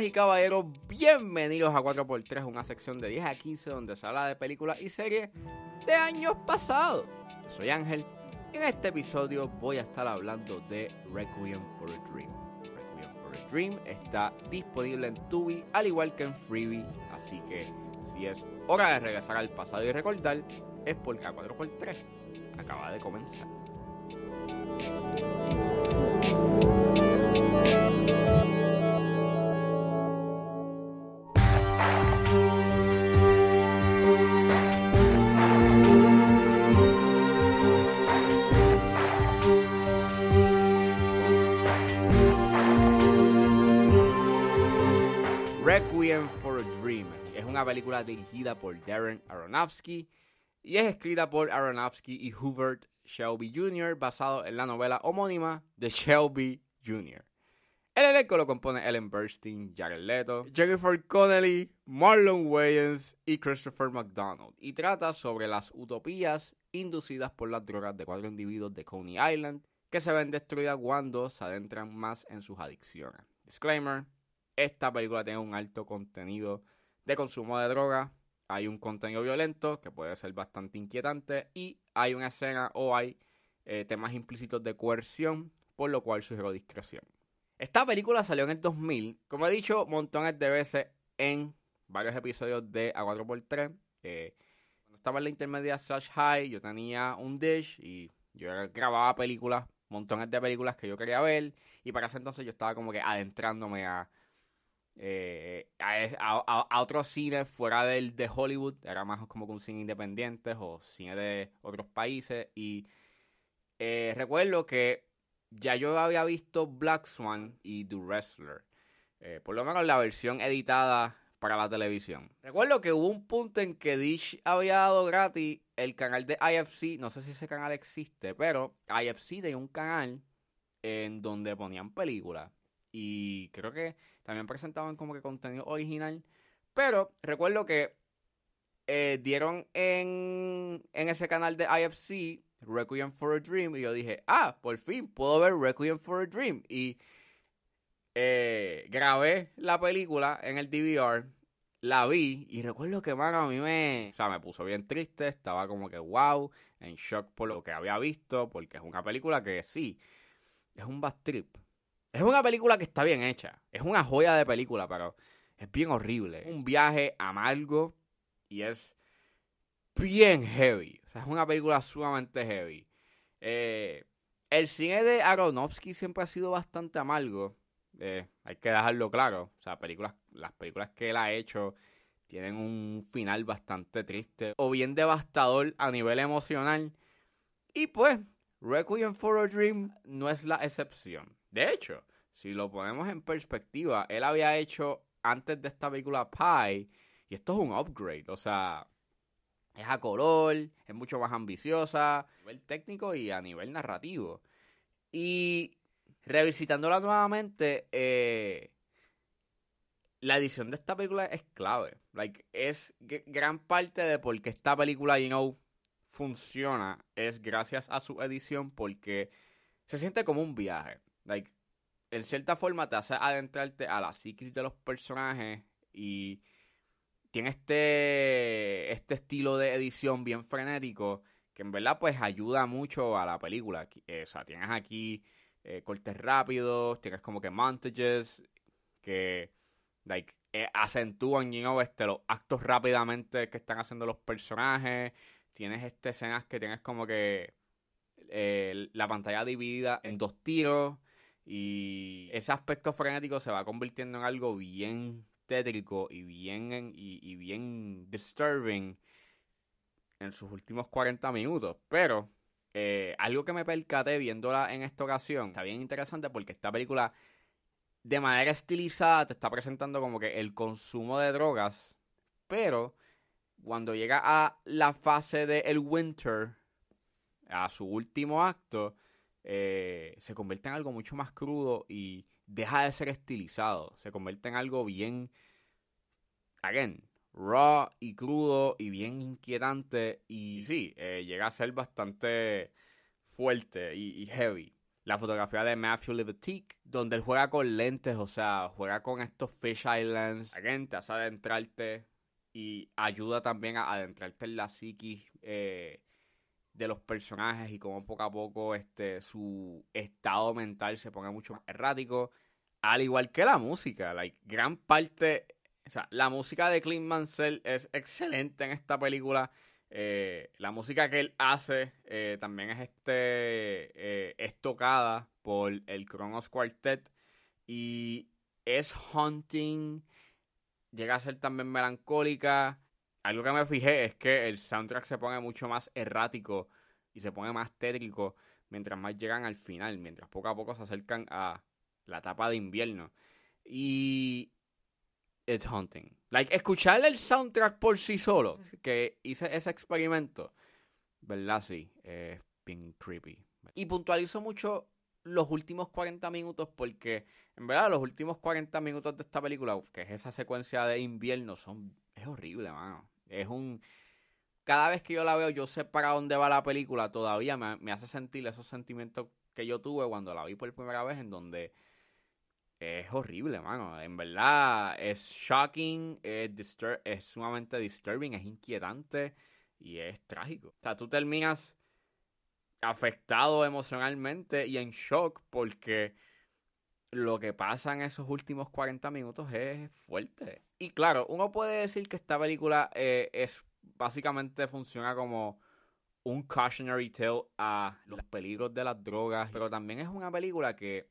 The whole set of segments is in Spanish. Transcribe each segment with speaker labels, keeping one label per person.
Speaker 1: Y caballeros, bienvenidos a 4x3, una sección de 10 a 15 donde se habla de películas y series de años pasados. Soy Ángel y en este episodio voy a estar hablando de Requiem for a Dream. Requiem for a Dream está disponible en Tubi al igual que en Freebie, así que si es hora de regresar al pasado y recordar, es porque a 4x3 acaba de comenzar. Película dirigida por Darren Aronofsky y es escrita por Aronofsky y Hubert Shelby Jr. basado en la novela homónima de Shelby Jr. El elenco lo compone Ellen Burstyn, Jared Leto, Jennifer Connelly, Marlon Wayans y Christopher McDonald y trata sobre las utopías inducidas por las drogas de cuatro individuos de Coney Island que se ven destruidas cuando se adentran más en sus adicciones. Disclaimer, esta película tiene un alto contenido de consumo de droga, hay un contenido violento que puede ser bastante inquietante y hay una escena o hay eh, temas implícitos de coerción, por lo cual sugiero discreción. Esta película salió en el 2000, como he dicho montones de veces en varios episodios de A4x3. Eh, cuando estaba en la intermedia Slash High, yo tenía un dish y yo grababa películas, montones de películas que yo quería ver y para ese entonces yo estaba como que adentrándome a eh, a, otros cines fuera del de Hollywood, era más como un cine independiente o cine de otros países. Y eh, recuerdo que ya yo había visto Black Swan y The Wrestler, eh, por lo menos la versión editada para la televisión. Recuerdo que hubo un punto en que Dish había dado gratis el canal de IFC, no sé si ese canal existe, pero IFC tenía un canal en donde ponían películas. Y creo que también presentaban como que contenido original. Pero recuerdo que eh, dieron en, en ese canal de IFC Requiem for a Dream. Y yo dije, ah, por fin puedo ver Requiem for a Dream. Y eh, grabé la película en el DVR. La vi y recuerdo que, man, a mí me, o sea, me puso bien triste. Estaba como que, wow, en shock por lo que había visto. Porque es una película que sí, es un bad trip. Es una película que está bien hecha. Es una joya de película, pero es bien horrible. Un viaje amargo y es bien heavy. O sea, es una película sumamente heavy. Eh, el cine de Aronofsky siempre ha sido bastante amargo. Eh, hay que dejarlo claro. O sea, películas, las películas que él ha hecho tienen un final bastante triste o bien devastador a nivel emocional. Y pues, Requiem for a Dream no es la excepción. De hecho, si lo ponemos en perspectiva, él había hecho antes de esta película Pie, y esto es un upgrade, o sea, es a color, es mucho más ambiciosa, a nivel técnico y a nivel narrativo. Y revisitándola nuevamente, eh, la edición de esta película es clave. Like, es gran parte de por qué esta película, you know, funciona es gracias a su edición porque se siente como un viaje. Like, en cierta forma te hace adentrarte a la psiquis de los personajes y tiene este, este estilo de edición bien frenético que en verdad pues ayuda mucho a la película. Eh, o sea, tienes aquí eh, cortes rápidos, tienes como que montages que like, eh, acentúan you este, los actos rápidamente que están haciendo los personajes. Tienes este, escenas que tienes como que la pantalla dividida en dos tiros y ese aspecto frenético se va convirtiendo en algo bien tétrico y bien, y, bien disturbing en sus últimos 40 minutos. Pero eh, algo que me percaté viéndola en esta ocasión está bien interesante porque esta película de manera estilizada te está presentando como que el consumo de drogas, pero cuando llega a la fase de el winter, a su último acto, eh, se convierte en algo mucho más crudo y deja de ser estilizado. Se convierte en algo bien, again, raw y crudo y bien inquietante. Y sí, eh, llega a ser bastante fuerte y, heavy. la fotografía de Matthew Libatique, donde él juega con lentes, o sea, juega con estos fish islands. Again, te hace adentrarte y ayuda también a adentrarte en la psiquis eh, de los personajes y como poco a poco este, su estado mental se pone mucho más errático. Al igual que la música, like, gran parte, o sea, la música de Clint Mansell es excelente en esta película. Eh, la música que él hace eh, también es este eh, es tocada por el Kronos Quartet y es haunting llega a ser también melancólica algo que me fijé es que el soundtrack se pone mucho más errático y se pone más tétrico mientras más llegan al final mientras poco a poco se acercan a la etapa de invierno y it's haunting. Like, escuchar el soundtrack por sí solo, que hice ese experimento, ¿verdad? Sí, es bien creepy. Y puntualizo mucho los últimos 40 minutos porque, en verdad, los últimos 40 minutos de esta película, que es esa secuencia de invierno, son es horrible, mano. Es un... Cada vez que yo la veo, yo sé para dónde va la película, todavía me, me hace sentir esos sentimientos que yo tuve cuando la vi por primera vez, en donde es horrible, mano. En verdad, es shocking, es, es sumamente disturbing, es inquietante y es trágico. O sea, tú terminas afectado emocionalmente y en shock porque lo que pasa en esos últimos 40 minutos es fuerte. Y claro, uno puede decir que esta película eh, es básicamente funciona como un cautionary tale a los peligros de las drogas, pero también es una película que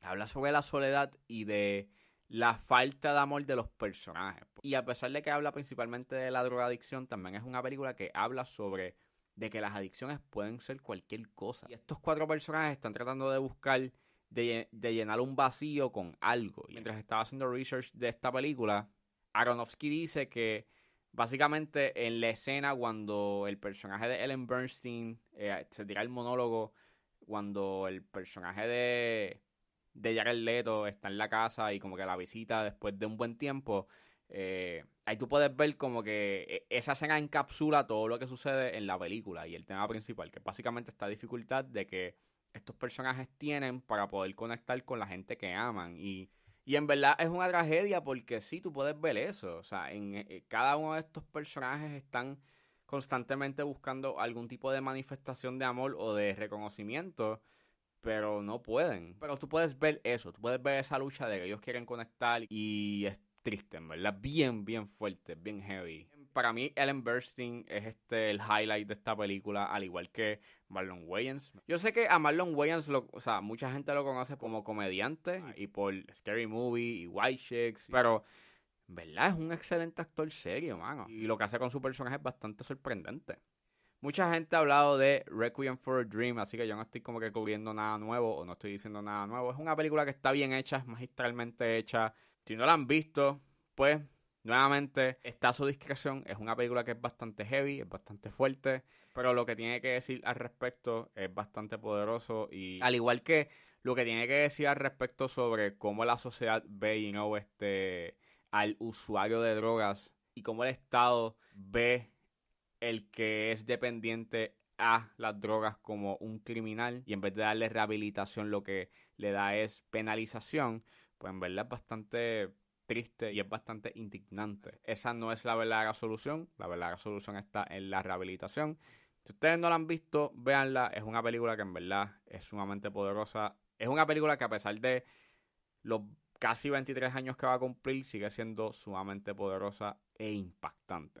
Speaker 1: habla sobre la soledad y de la falta de amor de los personajes. Y a pesar de que habla principalmente de la drogadicción, también es una película que habla sobre de que las adicciones pueden ser cualquier cosa. Y estos cuatro personajes están tratando de buscar, de, llenar un vacío con algo. Y mientras estaba haciendo research de esta película, Aronofsky dice que básicamente en la escena cuando el personaje de Ellen Bernstein eh, se tira el monólogo, cuando el personaje de de Jared Leto está en la casa y como que la visita después de un buen tiempo, eh, ahí tú puedes ver como que e, esa escena encapsula todo lo que sucede en la película y el tema principal, que básicamente esta dificultad de que estos personajes tienen para poder conectar con la gente que aman y, y en verdad es una tragedia porque sí, tú puedes ver eso, o sea, en, en eh, cada uno de estos personajes están constantemente buscando algún tipo de manifestación de amor o de reconocimiento pero no pueden. Pero tú puedes ver eso, tú puedes ver esa lucha de que ellos quieren conectar y es triste, en verdad, bien, bien fuerte, bien heavy. Para mí, Ellen Burstyn es este el highlight de esta película, al igual que Marlon Wayans. Yo sé que a Marlon Wayans, lo, o sea, mucha gente lo conoce como comediante y por Scary Movie y White Chicks, pero verdad es un excelente actor serio, mano. Y lo que hace con su personaje es bastante sorprendente. Mucha gente ha hablado de Requiem for a Dream, así que yo no estoy como que cubriendo nada nuevo o no estoy diciendo nada nuevo. Es una película que está bien hecha, es magistralmente hecha. Si no la han visto, pues nuevamente está a su discreción. Es una película que es bastante heavy, es bastante fuerte, pero lo que tiene que decir al respecto es bastante poderoso y al igual que lo que tiene que decir al respecto sobre cómo la sociedad ve you know, este, al usuario de drogas y cómo el Estado ve el que es dependiente a las drogas como un criminal y en vez de darle rehabilitación lo que le da es penalización, pues en verdad es bastante triste y es bastante indignante. Esa no es la verdadera solución, la verdadera solución está en la rehabilitación. Si ustedes no la han visto, véanla, es una película que en verdad es sumamente poderosa. Es una película que a pesar de los casi 23 años que va a cumplir, sigue siendo sumamente poderosa e impactante.